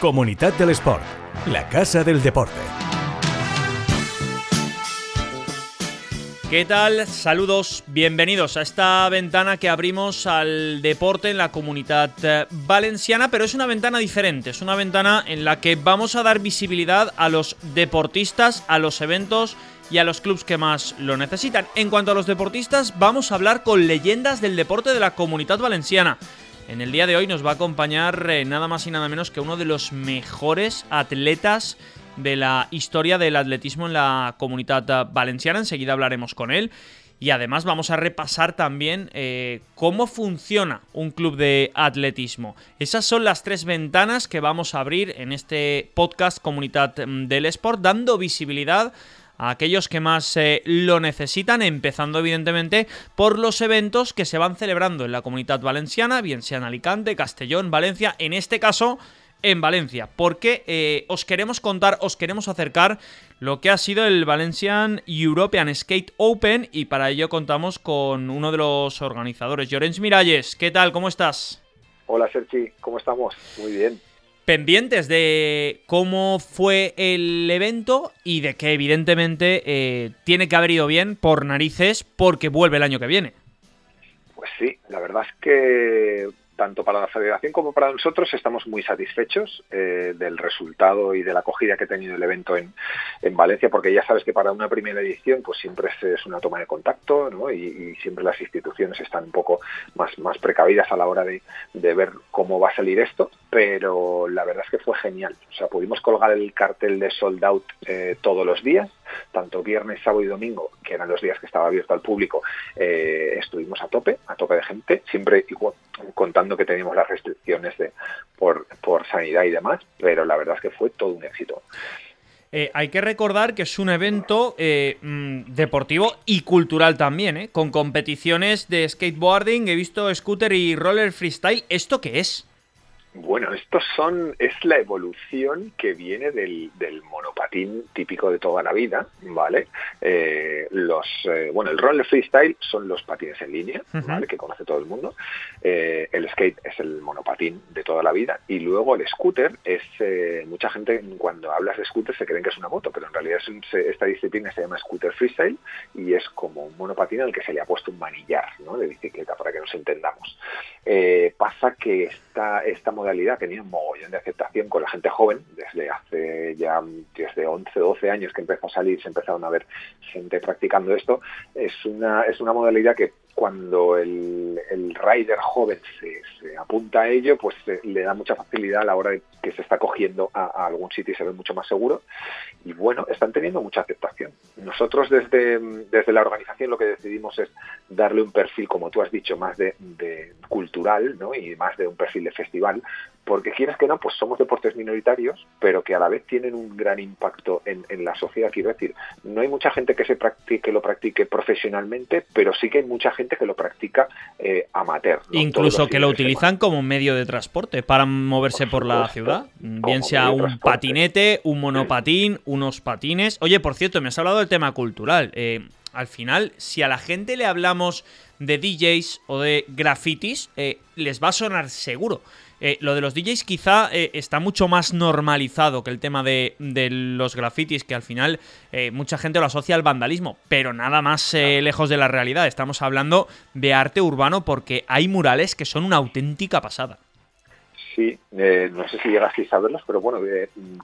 Comunidad del Sport, la casa del deporte. ¿Qué tal? Saludos, bienvenidos a esta ventana que abrimos al deporte en la comunidad valenciana, pero es una ventana diferente, es una ventana en la que vamos a dar visibilidad a los deportistas, a los eventos y a los clubes que más lo necesitan. En cuanto a los deportistas, vamos a hablar con leyendas del deporte de la comunidad valenciana. En el día de hoy nos va a acompañar eh, nada más y nada menos que uno de los mejores atletas de la historia del atletismo en la comunidad valenciana. Enseguida hablaremos con él. Y además vamos a repasar también eh, cómo funciona un club de atletismo. Esas son las tres ventanas que vamos a abrir en este podcast Comunidad mm, del Sport, dando visibilidad a aquellos que más lo necesitan, empezando evidentemente por los eventos que se van celebrando en la comunidad valenciana, bien sea en Alicante, Castellón, Valencia, en este caso en Valencia, porque eh, os queremos contar, os queremos acercar lo que ha sido el Valencian European Skate Open y para ello contamos con uno de los organizadores, Llorens Miralles. ¿Qué tal? ¿Cómo estás? Hola Sergi, ¿cómo estamos? Muy bien. Pendientes de cómo fue el evento y de que evidentemente eh, tiene que haber ido bien por narices porque vuelve el año que viene. Pues sí, la verdad es que tanto para la federación como para nosotros estamos muy satisfechos eh, del resultado y de la acogida que ha tenido el evento en, Valencia, porque ya sabes que para una primera edición pues siempre es, una toma de contacto ¿no? y, siempre las instituciones están un poco más, más precavidas a la hora de, ver cómo va a salir esto, pero la verdad es que fue genial. O sea, pudimos colgar el cartel de sold out eh, todos los días, tanto viernes, sábado y domingo, que eran los días que estaba abierto al público, eh, estuvimos a tope, a tope de gente, siempre igual, contando que teníamos las restricciones de, por, por sanidad y demás, pero la verdad es que fue todo un éxito. Eh, hay que recordar que es un evento eh, mm, deportivo y cultural también, ¿eh? con competiciones de skateboarding, he visto scooter y roller freestyle. ¿Esto qué es? Bueno, estos son, es la evolución que viene del, monopatín típico de toda la vida, ¿vale? Eh, los, eh, bueno, el roller freestyle son los patines en línea, ¿vale? Que conoce todo el mundo. Eh, el skate es el monopatín de toda la vida y luego el scooter es, mucha gente cuando hablas de scooter se creen que es una moto, pero en realidad esta disciplina se llama scooter freestyle y es como un monopatín al que se le ha puesto un manillar, ¿no? De bicicleta para que nos entendamos. pasa que esta, esta modalidad ha tenido un mogollón de aceptación con la gente joven, desde hace ya desde 11, 12 años que empezó a salir, se empezaron a ver gente practicando esto. Es una, es una modalidad que cuando el, rider joven se, apunta a ello, pues eh, le da mucha facilidad a la hora de que se está cogiendo a, algún sitio y se ve mucho más seguro. Y bueno, están teniendo mucha aceptación. Nosotros desde, desde la organización lo que decidimos es darle un perfil, como tú has dicho, más de cultural ¿no? y más de un perfil de festival, porque quieres que no, pues somos deportes minoritarios, pero que a la vez tienen un gran impacto en, la sociedad. Quiero decir, no hay mucha gente que se practique, lo practique profesionalmente, pero sí que hay mucha gente que lo practica eh, amateur. Incluso que lo utilizan como medio de transporte para moverse por, la ciudad, bien sea un patinete, un monopatín, unos patines. Oye, por cierto, me has hablado del tema cultural. Eh, al final, si a la gente le hablamos de DJs o de grafitis, eh, les va a sonar seguro. Eh, lo de los DJs quizá eh, está mucho más normalizado que el tema de, los grafitis, que al final eh, mucha gente lo asocia al vandalismo, pero nada más lejos de la realidad. Estamos hablando de arte urbano porque hay murales que son una auténtica pasada. Sí, no sé si llegasteis a verlos, pero bueno,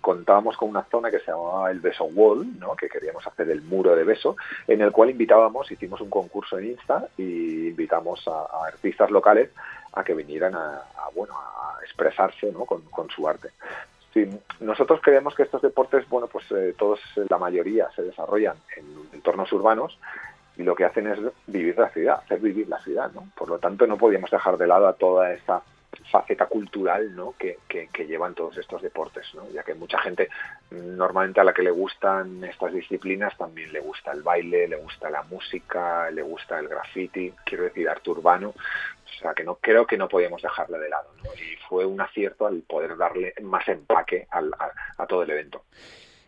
contábamos con una zona que se llamaba el Beso Wall, ¿no? que queríamos hacer el muro de beso, en el cual invitábamos, hicimos un concurso en Insta y invitamos a artistas locales a que vinieran a, bueno a expresarse ¿no? con, su arte. Nosotros creemos que estos deportes, bueno, pues eh, todos, la mayoría se desarrollan en entornos urbanos y lo que hacen es vivir la ciudad, hacer vivir la ciudad, ¿no? Por lo tanto, no podíamos dejar de lado a toda esta faceta cultural ¿no? que, que, llevan todos estos deportes, ¿no? ya que mucha gente normalmente a la que le gustan estas disciplinas también le gusta el baile, le gusta la música, le gusta el graffiti, quiero decir arte urbano, o sea que no creo que no podíamos dejarle de lado y fue un acierto al poder darle más empaque al, a, todo el evento.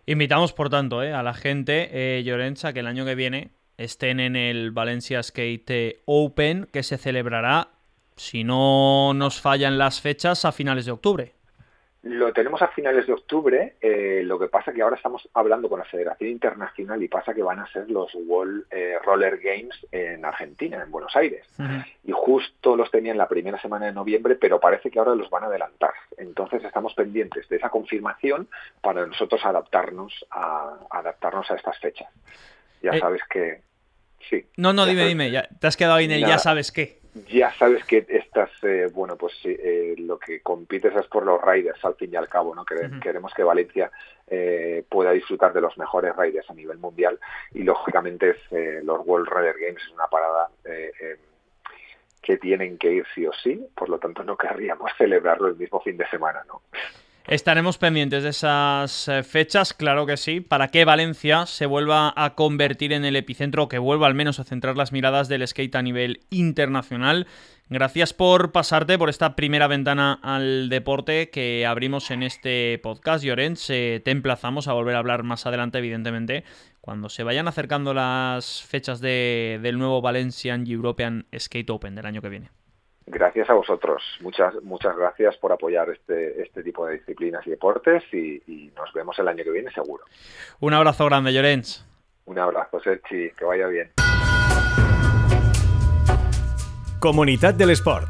Invitamos por tanto ¿eh? a la gente, eh, Llorenza, que el año que viene estén en el Valencia Skate Open que se celebrará si no nos fallan las fechas, a finales de octubre. Lo tenemos a finales de octubre, eh, lo que pasa que ahora estamos hablando con la Federación Internacional y pasa que van a ser los World eh, Roller Games en Argentina, en Buenos Aires. Y justo los tenían la primera semana de noviembre, pero parece que ahora los van a adelantar. Entonces estamos pendientes de esa confirmación para nosotros adaptarnos a, adaptarnos a estas fechas. Ya eh, sabes que... Sí. No, no, dime, dime, ya, te has quedado ahí en el ya sabes qué ya sabes que estás, eh, bueno, pues eh, lo que compites es por los riders al fin y al cabo, ¿no? Queremos que Valencia eh, pueda disfrutar de los mejores riders a nivel mundial y lógicamente es, los World Rider Games es una parada que tienen que ir sí o sí, por lo tanto no querríamos celebrarlo el mismo fin de semana, ¿no? Estaremos pendientes de esas eh, fechas, claro que sí, para que Valencia se vuelva a convertir en el epicentro, que vuelva al menos a centrar las miradas del skate a nivel internacional. Gracias por pasarte por esta primera ventana al deporte que abrimos en este podcast, Llorens. te emplazamos a volver a hablar más adelante, evidentemente, cuando se vayan acercando las fechas del nuevo Valencian European Skate Open del año que viene. Gracias a vosotros. Muchas, muchas gracias por apoyar este, este tipo de disciplinas y deportes y, nos vemos el año que viene seguro. Un abrazo grande, Llorens. Un abrazo, Sergi. Que vaya bien. Comunidad del Sport.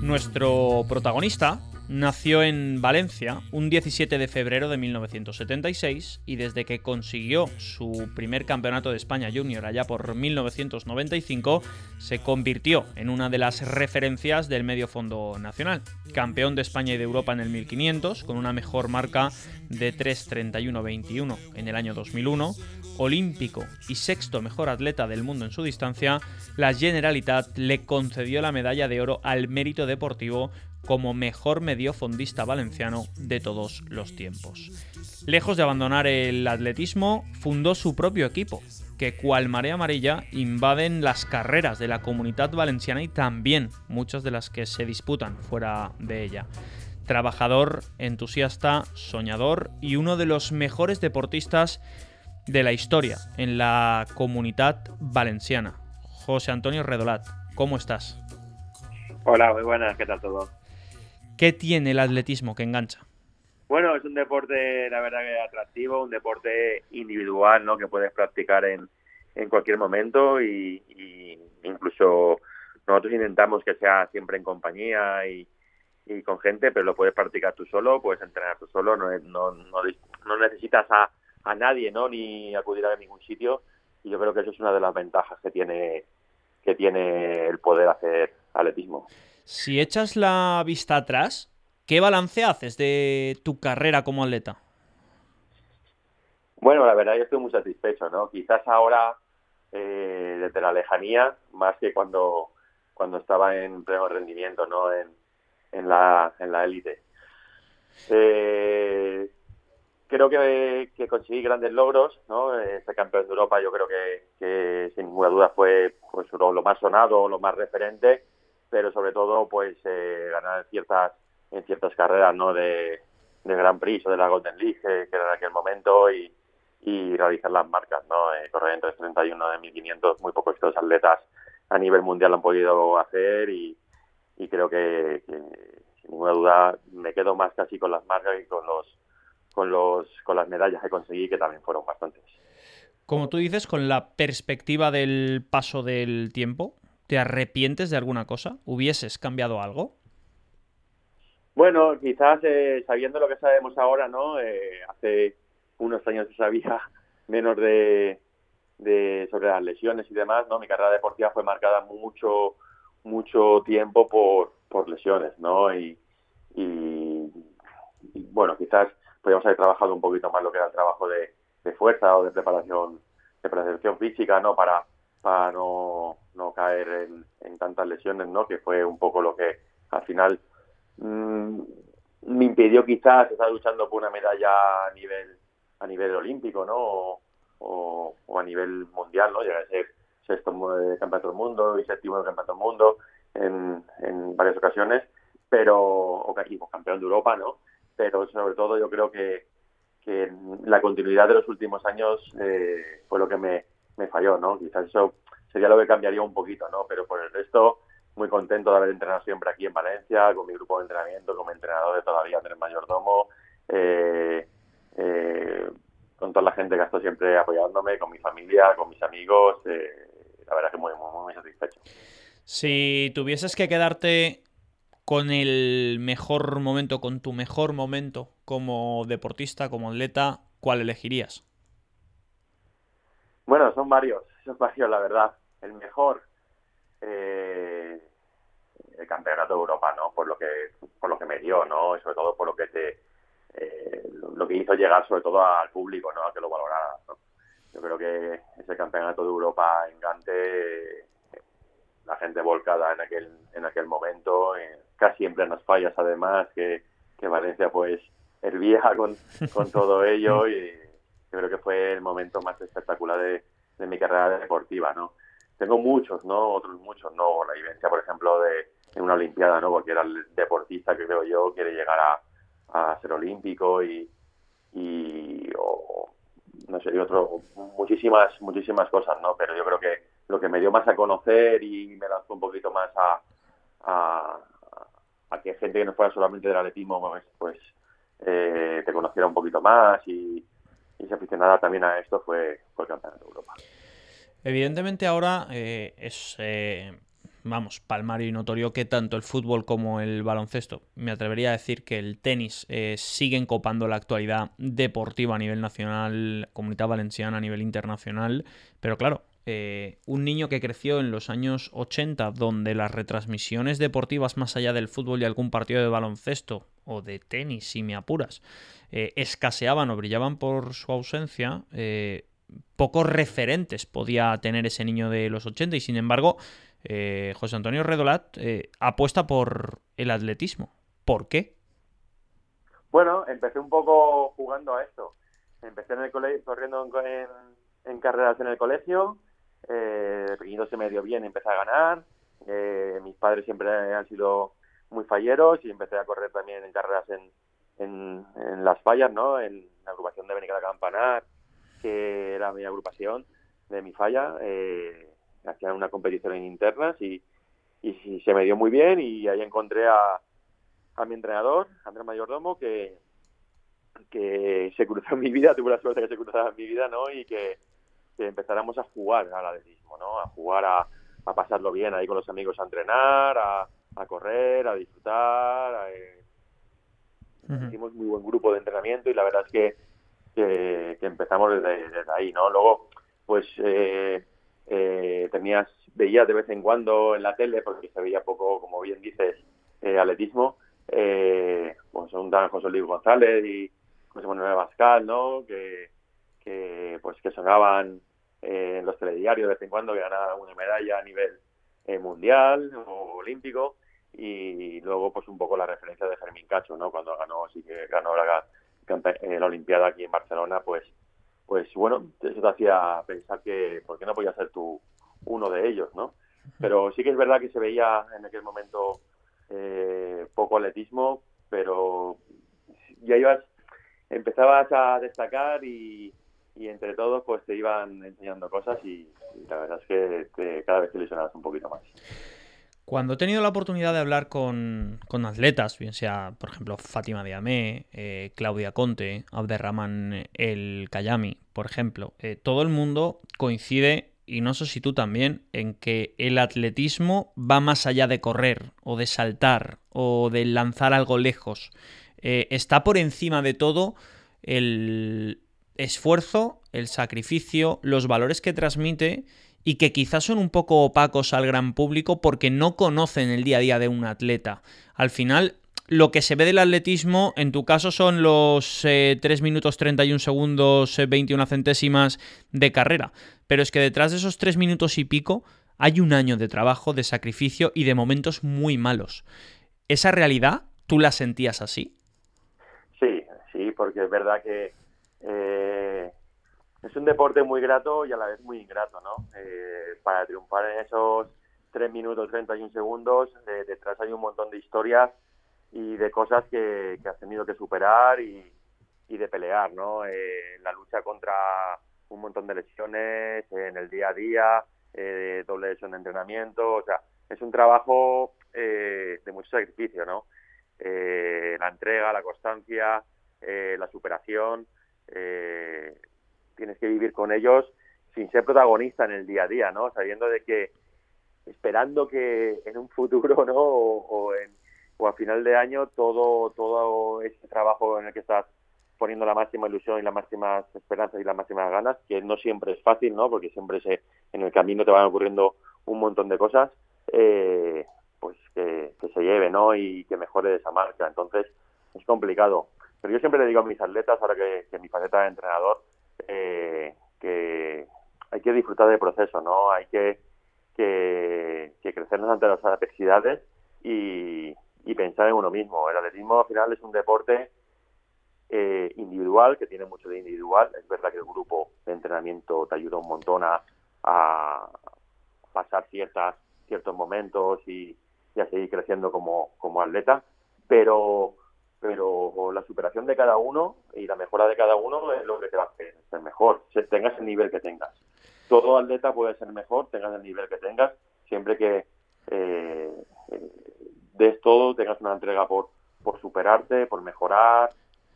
Nuestro protagonista Nació en Valencia un 17 de febrero de 1976 y desde que consiguió su primer campeonato de España junior allá por 1995 se convirtió en una de las referencias del medio fondo nacional. Campeón de España y de Europa en el 1500 con una mejor marca de 3.31.21 en el año 2001, olímpico y sexto mejor atleta del mundo en su distancia, la Generalitat le concedió la medalla de oro al mérito deportivo como mejor mediofondista valenciano de todos los tiempos. Lejos de abandonar el atletismo, fundó su propio equipo, que cual marea amarilla invaden las carreras de la comunidad valenciana y también muchas de las que se disputan fuera de ella. Trabajador, entusiasta, soñador y uno de los mejores deportistas de la historia en la comunidad valenciana. José Antonio Redolat, ¿cómo estás? Hola, muy buenas, ¿qué tal todo? ¿Qué tiene el atletismo que engancha? Bueno, es un deporte, la verdad, que atractivo, un deporte individual, ¿no? Que puedes practicar en, en cualquier momento y, incluso nosotros intentamos que sea siempre en compañía y, con gente, pero lo puedes practicar tú solo, puedes entrenar tú solo, no, no, no, necesitas a, a, nadie, ¿no? Ni acudir a ningún sitio y yo creo que eso es una de las ventajas que tiene que tiene el poder hacer atletismo. Si echas la vista atrás, ¿qué balance haces de tu carrera como atleta? Bueno, la verdad yo estoy muy satisfecho, ¿no? Quizás ahora, eh, desde la lejanía, más que cuando, cuando estaba en pleno rendimiento, ¿no? En, en la en la élite. Eh, creo que, que, conseguí grandes logros, ¿no? Este campeón de Europa yo creo que, que sin ninguna duda fue pues, lo más sonado, lo más referente pero sobre todo pues eh, ganar en ciertas en ciertas carreras no de, de Grand Prix o de la Golden League que era en aquel momento y, y realizar las marcas no eh, correr entre 31 de 1500 muy pocos estos atletas a nivel mundial lo han podido hacer y, y creo que, sin ninguna duda me quedo más casi con las marcas y con los con los con las medallas que conseguí que también fueron bastantes. Como tú dices, con la perspectiva del paso del tiempo, ¿Te arrepientes de alguna cosa? ¿Hubieses cambiado algo? Bueno, quizás eh, sabiendo lo que sabemos ahora, ¿no? Eh, hace unos años se sabía menos de, sobre las lesiones y demás, ¿no? Mi carrera deportiva fue marcada mucho mucho tiempo por, por lesiones, ¿no? Y, y, bueno, quizás podríamos haber trabajado un poquito más lo que era el trabajo de, de fuerza o de preparación de preparación física, ¿no? Para para no, no caer en, en, tantas lesiones, ¿no? Que fue un poco lo que al final mm, me impidió quizás estar luchando por una medalla a nivel a nivel olímpico, ¿no? O, a nivel mundial, ¿no? Llegar a ser sexto de campeonato del mundo y séptimo de campeonato del mundo en, en varias ocasiones, pero o campeón de Europa, ¿no? Pero sobre todo yo creo que, que la continuidad de los últimos años eh, fue lo que me, me falló, ¿no? Quizás eso sería lo que cambiaría un poquito, ¿no? Pero por el resto muy contento de haber entrenado siempre aquí en Valencia, con mi grupo de entrenamiento, como entrenador de todavía el mayordomo, eh, eh, con toda la gente que ha estado siempre apoyándome, con mi familia, con mis amigos, eh, la verdad que muy, muy, muy satisfecho. Si tuvieses que quedarte con el mejor momento, con tu mejor momento como deportista, como atleta, ¿cuál elegirías? Bueno, son varios, son varios, la verdad. El mejor, eh, el campeonato de Europa, ¿no? Por lo que, por lo que me dio, ¿no? Y sobre todo por lo que te, eh, lo que hizo llegar sobre todo al público, ¿no? A que lo valorara. Yo creo que ese campeonato de Europa en Gante, la gente volcada en aquel, en aquel momento, eh, casi en plenas fallas además, que, que Valencia pues hervía con, con todo ello y yo creo que fue el momento más espectacular de, mi carrera deportiva, ¿no? Tengo muchos, ¿no? Otros muchos, ¿no? La vivencia, por ejemplo, de en una Olimpiada, ¿no? El deportista que creo yo quiere llegar a, ser olímpico y, no sé, y otro, muchísimas, muchísimas cosas, ¿no? Pero yo creo que lo que me dio más a conocer y me lanzó un poquito más a, a, a que gente que no fuera solamente del atletismo, pues, pues eh, te conociera un poquito más y, y se aficionara también a esto fue, el Campeonato de Europa. Evidentemente ahora eh, es, eh, vamos, palmario y notorio que tanto el fútbol como el baloncesto, me atrevería a decir que el tenis eh, siguen copando la actualidad deportiva a nivel nacional, comunidad valenciana a nivel internacional, pero claro, eh, un niño que creció en los años 80, donde las retransmisiones deportivas más allá del fútbol y algún partido de baloncesto o de tenis, si me apuras, eh, escaseaban o brillaban por su ausencia, eh, pocos referentes podía tener ese niño de los 80 y sin embargo José Antonio Redolat apuesta por el atletismo. ¿Por qué? Bueno, empecé un poco jugando a esto. Empecé en el colegio, corriendo en, en carreras en el colegio. Eh, de pequeñito se me dio bien, empecé a ganar. Eh, mis padres siempre han sido muy falleros y empecé a correr también en carreras en, en, las fallas, ¿no? En la agrupación de Benicala Campanar, que era mi agrupación de mi falla. Eh, hacían una competición en internas y, y, se me dio muy bien y ahí encontré a, a mi entrenador, Andrés Mayordomo, que, que se cruzó en mi vida, tuve la suerte que se cruzara en mi vida, ¿no? Y que, que empezáramos a jugar al atletismo, ¿no? A jugar a, a pasarlo bien ahí con los amigos a entrenar, a, a correr, a disfrutar. A, eh, uh -huh. Hicimos muy buen grupo de entrenamiento y la verdad es que, que, que empezamos desde, desde, ahí, ¿no? Luego, pues eh, eh, tenías, veías de vez en cuando en la tele, porque se veía poco, como bien dices, eh, atletismo, eh, pues un José Luis González y José Manuel Bascal, ¿no? Que, que pues que sonaban eh, en los telediarios de vez en cuando, que ganaban una medalla a nivel eh, mundial o olímpico, y luego pues un poco la referencia de Fermín Cacho, ¿no? Cuando ganó, sí que ganó la, la Olimpiada aquí en Barcelona, pues pues bueno, eso te hacía pensar que por qué no podía ser tú uno de ellos, ¿no? Pero sí que es verdad que se veía en aquel momento eh, poco atletismo, pero ya ibas, empezabas a destacar y, y, entre todos pues te iban enseñando cosas y, la verdad es que cada vez te ilusionabas un poquito más. Cuando he tenido la oportunidad de hablar con, con atletas, bien sea, por ejemplo, Fátima Diamé, eh, Claudia Conte, Abderrahman El Kayami, por ejemplo, eh, todo el mundo coincide, y no sé si tú también, en que el atletismo va más allá de correr, o de saltar, o de lanzar algo lejos. Eh, está por encima de todo el esfuerzo, el sacrificio, los valores que transmite y que quizás son un poco opacos al gran público porque no conocen el día a día de un atleta. Al final, lo que se ve del atletismo, en tu caso, son los eh, 3 minutos 31 segundos, eh, 21 centésimas de carrera. Pero es que detrás de esos 3 minutos y pico hay un año de trabajo, de sacrificio y de momentos muy malos. ¿Esa realidad tú la sentías así? Sí, sí, porque es verdad que eh, es un deporte muy grato y a la vez muy ingrato, ¿no? Eh, para triunfar en esos 3 minutos 31 segundos, eh, detrás hay un montón de historias y de cosas que, que has tenido que superar y, y de pelear, ¿no? Eh, la lucha contra un montón de lesiones en el día a día, eh, doble lesión de entrenamiento, o sea, es un trabajo eh, de mucho sacrificio, ¿no? La entrega, la constancia, la superación, tienes que vivir con ellos sin ser protagonista en el día a día, ¿no? Sabiendo de que, esperando que en un futuro, ¿no? O, en, o a final de año todo, todo ese trabajo en el que estás poniendo la máxima ilusión y las máximas esperanzas y las máximas ganas, que no siempre es fácil, ¿no? Porque siempre se, en el camino te van ocurriendo un montón de cosas, eh, pues que, se lleve, ¿no? Y que mejore esa marca. Entonces, es complicado. Pero yo siempre le digo a mis atletas, ahora que, mi faceta de entrenador, eh, que hay que disfrutar del proceso, ¿no? Hay que, que, crecernos ante las adversidades y, y pensar en uno mismo. El atletismo al final es un deporte eh, individual, que tiene mucho de individual. Es verdad que el grupo de entrenamiento te ayuda un montón a, pasar ciertas, ciertos momentos y, a seguir creciendo como, como atleta, pero pero la superación de cada uno y la mejora de cada uno es lo que te va a ser mejor, tengas el nivel que tengas. Todo atleta puede ser mejor, tengas el nivel que tengas, siempre que eh, eh des todo, tengas una entrega por, por superarte, por mejorar,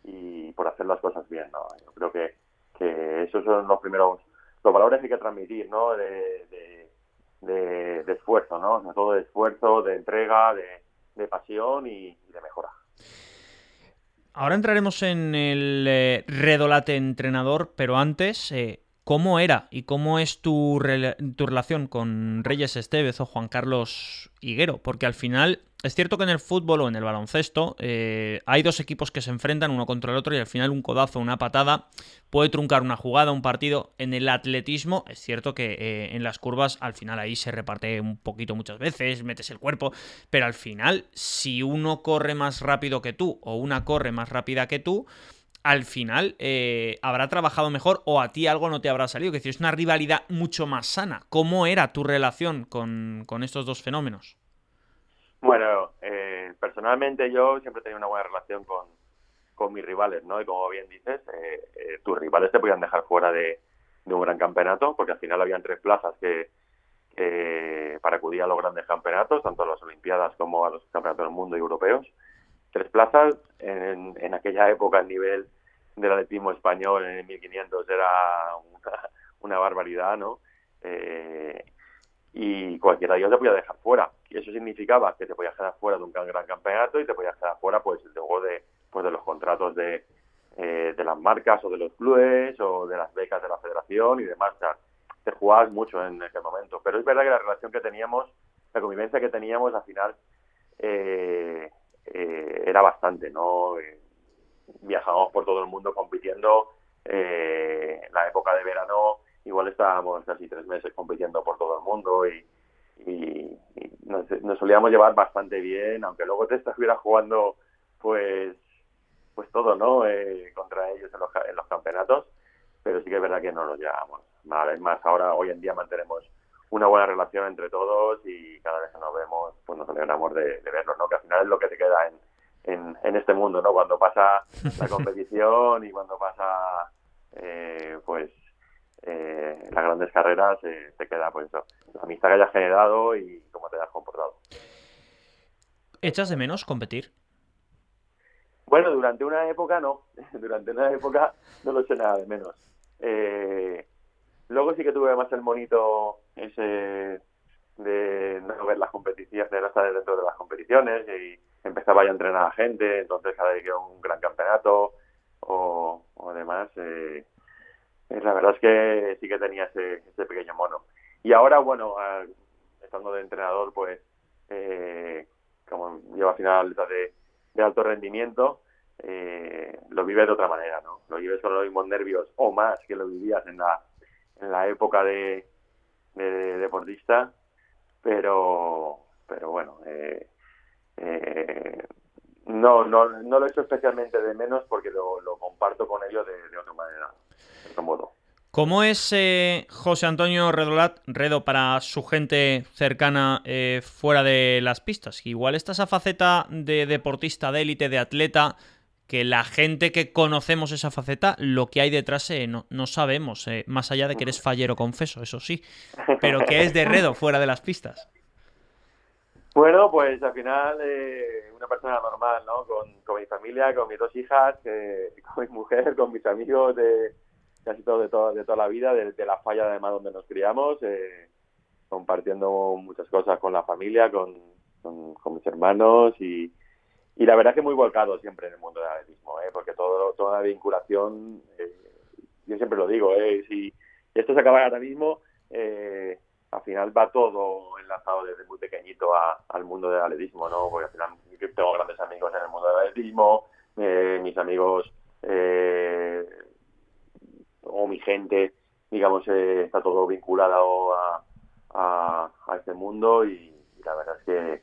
y por hacer las cosas bien, ¿no? Yo creo que, que esos son los primeros, los valores que hay que transmitir, ¿no? De, de, esfuerzo, ¿no? Sobre todo de esfuerzo, de entrega, de, pasión y, de mejora. Ahora entraremos en el eh, redolate entrenador, pero antes, eh, ¿cómo era y cómo es tu, tu relación con Reyes Estevez o Juan Carlos Higuero? Porque al final es cierto que en el fútbol o en el baloncesto eh, hay dos equipos que se enfrentan uno contra el otro y al final un codazo, una patada puede truncar una jugada, un partido. En el atletismo es cierto que eh, en las curvas al final ahí se reparte un poquito muchas veces, metes el cuerpo, pero al final si uno corre más rápido que tú o una corre más rápida que tú, al final eh, habrá trabajado mejor o a ti algo no te habrá salido. Que decir, es una rivalidad mucho más sana. ¿Cómo era tu relación con, con estos dos fenómenos? Bueno, eh, personalmente yo siempre he tenido una buena relación con, con mis rivales, ¿no? Y como bien dices, eh, eh, tus rivales te podían dejar fuera de, un gran campeonato, porque al final habían tres plazas que, para acudir a los grandes campeonatos, tanto a las Olimpiadas como a los campeonatos del mundo y europeos. Tres plazas en, en aquella época el nivel del atletismo español en el 1500 era una, una barbaridad, ¿no? Eh, y cualquiera de ellos te podía dejar fuera. Y eso significaba que te podías quedar fuera de un gran campeonato y te podías quedar fuera pues luego de, pues, de los contratos de, eh, de las marcas o de los clubes o de las becas de la federación y demás. O te jugabas mucho en ese momento. Pero es verdad que la relación que teníamos, la convivencia que teníamos al final eh, eh, era bastante, ¿no? viajábamos por todo el mundo compitiendo. en la época de verano igual estábamos casi tres meses compitiendo por todo el mundo y, nos, solíamos llevar bastante bien, aunque luego te estuvieras jugando pues pues todo, ¿no? Eh, contra ellos en los, en los campeonatos, pero sí que es verdad que no nos llevamos mal. Es más, ahora hoy en día mantenemos una buena relación entre todos y cada vez que nos vemos, pues nos alegramos de, de vernos, ¿no? Que al final es lo que te queda en, en, en este mundo, ¿no? Cuando pasa la competición y cuando pasa, eh, pues, eh, las grandes carreras eh, te queda pues eso, la amistad que hayas generado y cómo te hayas comportado. ¿Echas de menos competir? Bueno, durante una época no, durante una época no lo eché nada de menos. Eh, luego sí que tuve más el monito ese de no ver las competiciones, de no estar dentro de las competiciones y empezaba ya a entrenar a gente, entonces cada vez que un gran campeonato o, o demás, eh, eh, la verdad es que sí que tenía ese, pequeño mono. Y ahora, bueno, estando de entrenador, pues, eh, como lleva final de, alto rendimiento, eh, lo vives de otra manera, ¿no? Lo vives con los mismos nervios o más que lo vivías en la, en la época de, de, deportista, pero, pero bueno, no, no, no lo he hecho especialmente de menos porque lo, comparto con ellos de otra manera. ¿Cómo es eh, José Antonio Redolat, Redo, para su gente cercana eh, fuera de las pistas? Igual está esa faceta de deportista de élite, de atleta, que la gente que conocemos esa faceta, lo que hay detrás eh, no, no, sabemos, más allá de que eres fallero confeso, eso sí. Pero ¿qué es de Redo fuera de las pistas? Bueno, pues al final una persona normal, ¿no? Con, con, mi familia, con mis dos hijas, con mi mujer, con mis amigos de casi todo de, toda, de toda la vida, de, la falla además donde nos criamos, eh, compartiendo muchas cosas con la familia, con, con, mis hermanos y, y, la verdad que muy volcado siempre en el mundo del atletismo, ¿eh? porque todo, toda la vinculación, eh, yo siempre lo digo, ¿eh? si esto se acaba ahora mismo, eh, al final va todo enlazado desde muy pequeñito a, al mundo del atletismo, ¿no? Porque al final tengo grandes amigos en el mundo del atletismo, mis amigos eh, o mi gente, digamos, eh, está todo vinculado a, a, a este mundo y, y, la verdad es que,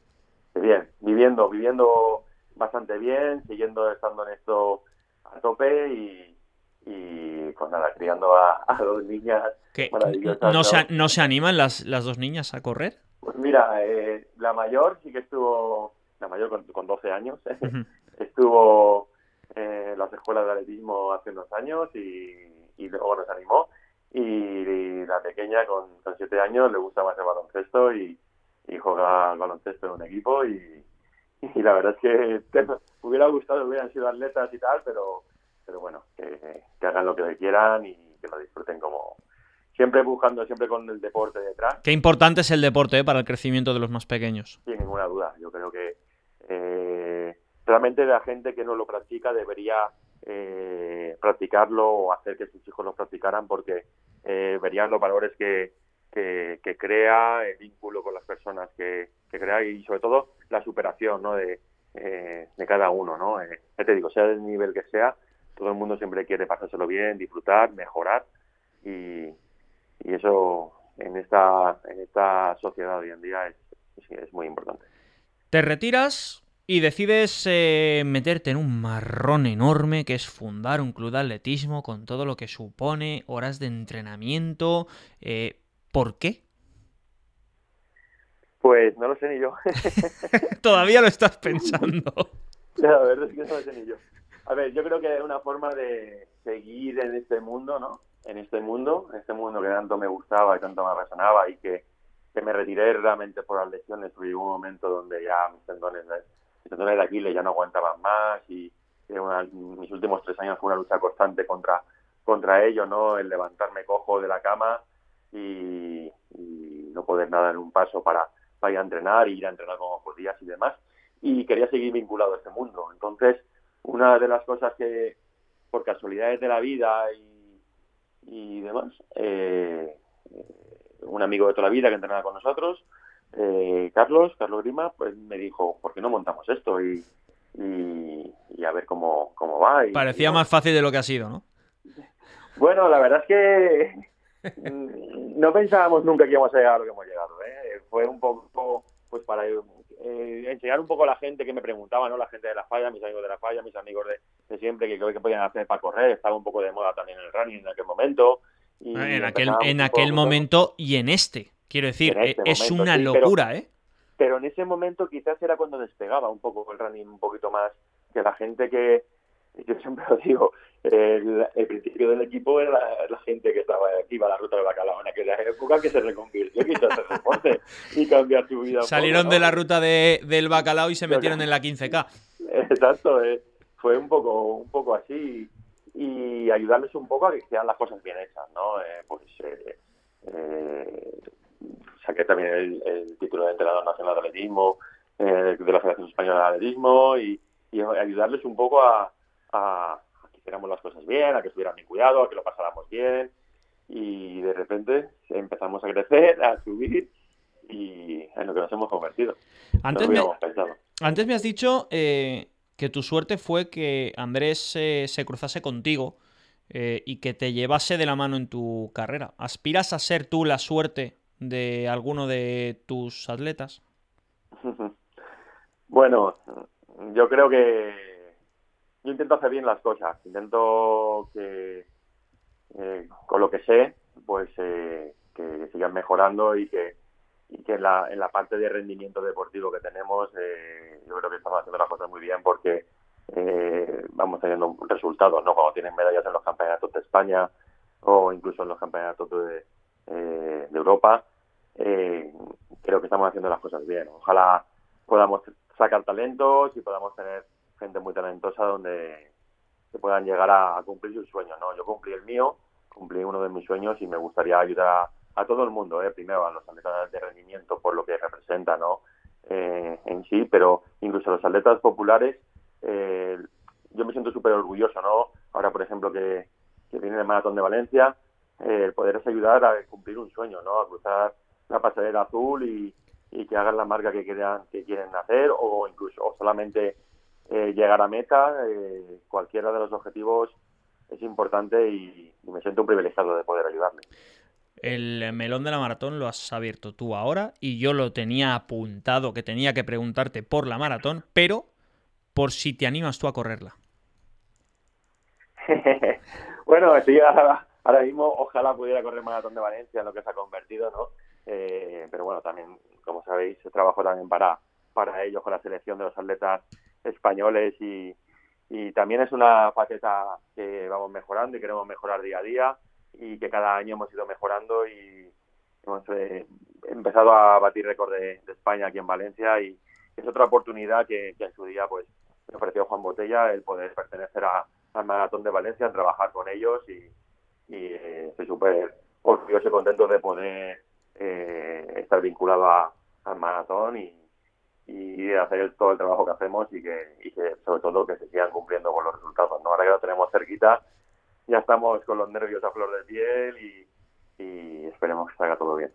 que, bien, viviendo, viviendo bastante bien, siguiendo estando en esto a tope y, y pues nada, criando a, a dos niñas maravillosas. ¿No, se, ¿No se animan las, las dos niñas a correr? Pues mira, eh, la mayor sí que estuvo, la mayor con, con 12 años, uh -huh. estuvo en las escuelas de atletismo hace unos años y, y luego nos animó. Y, y, la pequeña con, con 7 años le gusta más el baloncesto y, y juega baloncesto en un equipo y, y la verdad es que te, hubiera gustado hubieran sido atletas y tal, pero pero bueno, que, que, hagan lo que quieran y que lo disfruten como siempre buscando, siempre con el deporte detrás. Qué importante es el deporte ¿eh? para el crecimiento de los más pequeños. Sin ninguna duda, yo creo que eh, realmente la gente que no lo practica debería eh, practicarlo o hacer que sus hijos lo practicaran porque eh, verían los valores que, que, crea, el vínculo con las personas que, que crea y sobre todo la superación ¿no? de, eh, de cada uno. ¿no? ya te digo, sea del nivel que sea, todo el mundo siempre quiere pasárselo bien, disfrutar, mejorar y, y eso en esta, en esta sociedad hoy en día es, es muy importante. Te retiras y decides eh, meterte en un marrón enorme que es fundar un club de atletismo con todo lo que supone, horas de entrenamiento. Eh, ¿Por qué? Pues no lo sé ni yo. Todavía lo estás pensando. La verdad es que no lo sé ni yo. A ver, yo creo que es una forma de seguir en este mundo, ¿no? En este mundo, en este mundo que tanto me gustaba y tanto me resonaba y que, que me retiré realmente por las lesiones. Hubo un momento donde ya mis tendones, tendones de Aquiles ya no aguantaban más y una, mis últimos tres años fue una lucha constante contra, contra ello, ¿no? El levantarme cojo de la cama y, y no poder nada en un paso para, para ir a entrenar y ir a entrenar como podías y demás. Y quería seguir vinculado a este mundo. Entonces, una de las cosas que por casualidades de la vida y, y demás, eh, un amigo de toda la vida que entrenaba con nosotros, eh, Carlos, Carlos Grima, pues me dijo, ¿por qué no montamos esto? Y, y, y a ver cómo, cómo va. Y, Parecía y, más fácil de lo que ha sido, ¿no? Bueno, la verdad es que no pensábamos nunca que íbamos a llegar a lo que hemos llegado. ¿eh? Fue un poco pues para eh, enseñar un poco a la gente que me preguntaba, ¿no? La gente de la falla, mis amigos de la falla, mis amigos de, de siempre, que que podían hacer para correr, estaba un poco de moda también en el running en aquel momento. Y en aquel, en aquel momento y en este, quiero decir, este es momento, una sí, locura, pero, ¿eh? Pero en ese momento quizás era cuando despegaba un poco el running un poquito más, que la gente que, yo siempre lo digo, el, el, principio del equipo era la, la, gente que estaba que iba a la ruta de bacalao en aquella época que se reconvirtió, hacer deporte y cambiar su vida. Salieron poco, ¿no? de la ruta de, del bacalao y se metieron en la 15K. Exacto, eh, fue un poco, un poco así y ayudarles un poco a que sean las cosas bien hechas, ¿no? Eh, pues eh, eh, saqué también el, el, título de entrenador nacional de atletismo de la Federación Española de Atletismo y, y ayudarles un poco a, a hiciéramos las cosas bien, a que estuvieran bien cuidado, a que lo pasáramos bien y de repente empezamos a crecer, a subir y en lo que nos hemos convertido. Antes, no me, antes me has dicho eh, que tu suerte fue que Andrés eh, se cruzase contigo eh, y que te llevase de la mano en tu carrera. ¿Aspiras a ser tú la suerte de alguno de tus atletas? bueno, yo creo que yo intento hacer bien las cosas, intento que eh, con lo que sé, pues eh, que sigan mejorando y que, y que en, la, en la parte de rendimiento deportivo que tenemos, eh, yo creo que estamos haciendo las cosas muy bien porque eh, vamos teniendo resultados, ¿no? Cuando tienen medallas en los campeonatos de España o incluso en los campeonatos de, eh, de Europa, creo que estamos haciendo las cosas bien. Ojalá podamos sacar talentos y podamos tener gente muy talentosa donde se puedan llegar a, cumplir sus sueños, ¿no? Yo cumplí el mío, cumplí uno de mis sueños y me gustaría ayudar a, todo el mundo, ¿eh? primero a los atletas de rendimiento por lo que representa, ¿no? Eh, en sí, pero incluso a los atletas populares, eh, yo me siento súper orgulloso, ¿no? Ahora, por ejemplo, que, que viene el Maratón de Valencia, eh, poderles ayudar a cumplir un sueño, ¿no? A cruzar la pasarela azul y, y que hagan la marca que quieran, que quieren hacer o incluso o solamente eh, llegar a meta. Eh, cualquiera de los objetivos es importante y, y, me siento un privilegiado de poder ayudarle. El melón de la maratón lo has abierto tú ahora y yo lo tenía apuntado que tenía que preguntarte por la maratón, pero por si te animas tú a correrla. bueno, sí, ahora, ahora, mismo ojalá pudiera correr maratón de Valencia en lo que se ha convertido, ¿no? Eh, pero bueno, también, como sabéis, trabajo también para, para ellos con la selección de los atletas españoles y, y también es una faceta que vamos mejorando y queremos mejorar día a día y que cada año hemos ido mejorando y hemos eh, empezado a batir récord de, España aquí en Valencia y es otra oportunidad que, en su día pues me ofreció Juan Botella el poder pertenecer al Maratón de Valencia, trabajar con ellos y, y eh, estoy súper orgulloso y contento de poder eh, estar vinculado al maratón y, y hacer todo el trabajo que hacemos y que, y que sobre todo que se sigan cumpliendo con los resultados. ¿no? Ahora que lo tenemos cerquita, ya estamos con los nervios a flor de piel y esperemos que salga todo bien.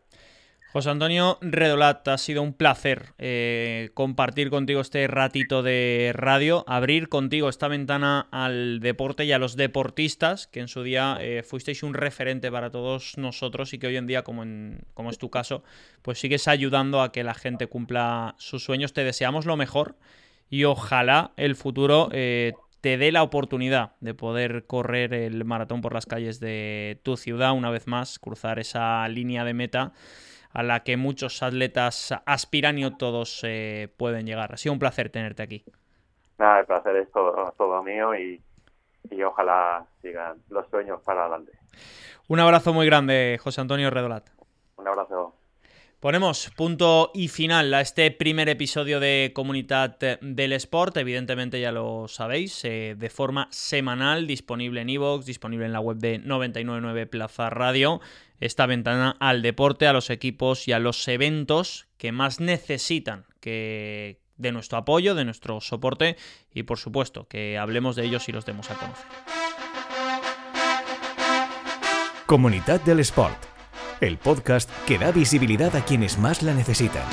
José Antonio Redolat, ha sido un placer eh, compartir contigo este ratito de radio, abrir contigo esta ventana al deporte y a los deportistas, que en su día eh, fuisteis un referente para todos nosotros y que hoy en día, como, en, como es tu caso, pues sigues ayudando a que la gente cumpla sus sueños. Te deseamos lo mejor y ojalá el futuro eh, te dé la oportunidad de poder correr el maratón por las calles de tu ciudad una vez más, cruzar esa línea de meta a la que muchos atletas aspiran y todos eh, pueden llegar. Ha sido un placer tenerte aquí. Nada, el placer es todo, todo mío y, y ojalá sigan los sueños para adelante. Un abrazo muy grande, José Antonio Redolat. Un abrazo. Ponemos punto y final a este primer episodio de Comunidad del Sport. Evidentemente ya lo sabéis, eh, de forma semanal, disponible en iVoox, disponible en la web de 999 Plaza Radio. Esta ventana al deporte, a los equipos y a los eventos que más necesitan que de nuestro apoyo, de nuestro soporte y por supuesto que hablemos de ellos y los demos a conocer. Comunidad del Sport el podcast que da visibilidad a quienes más la necesitan.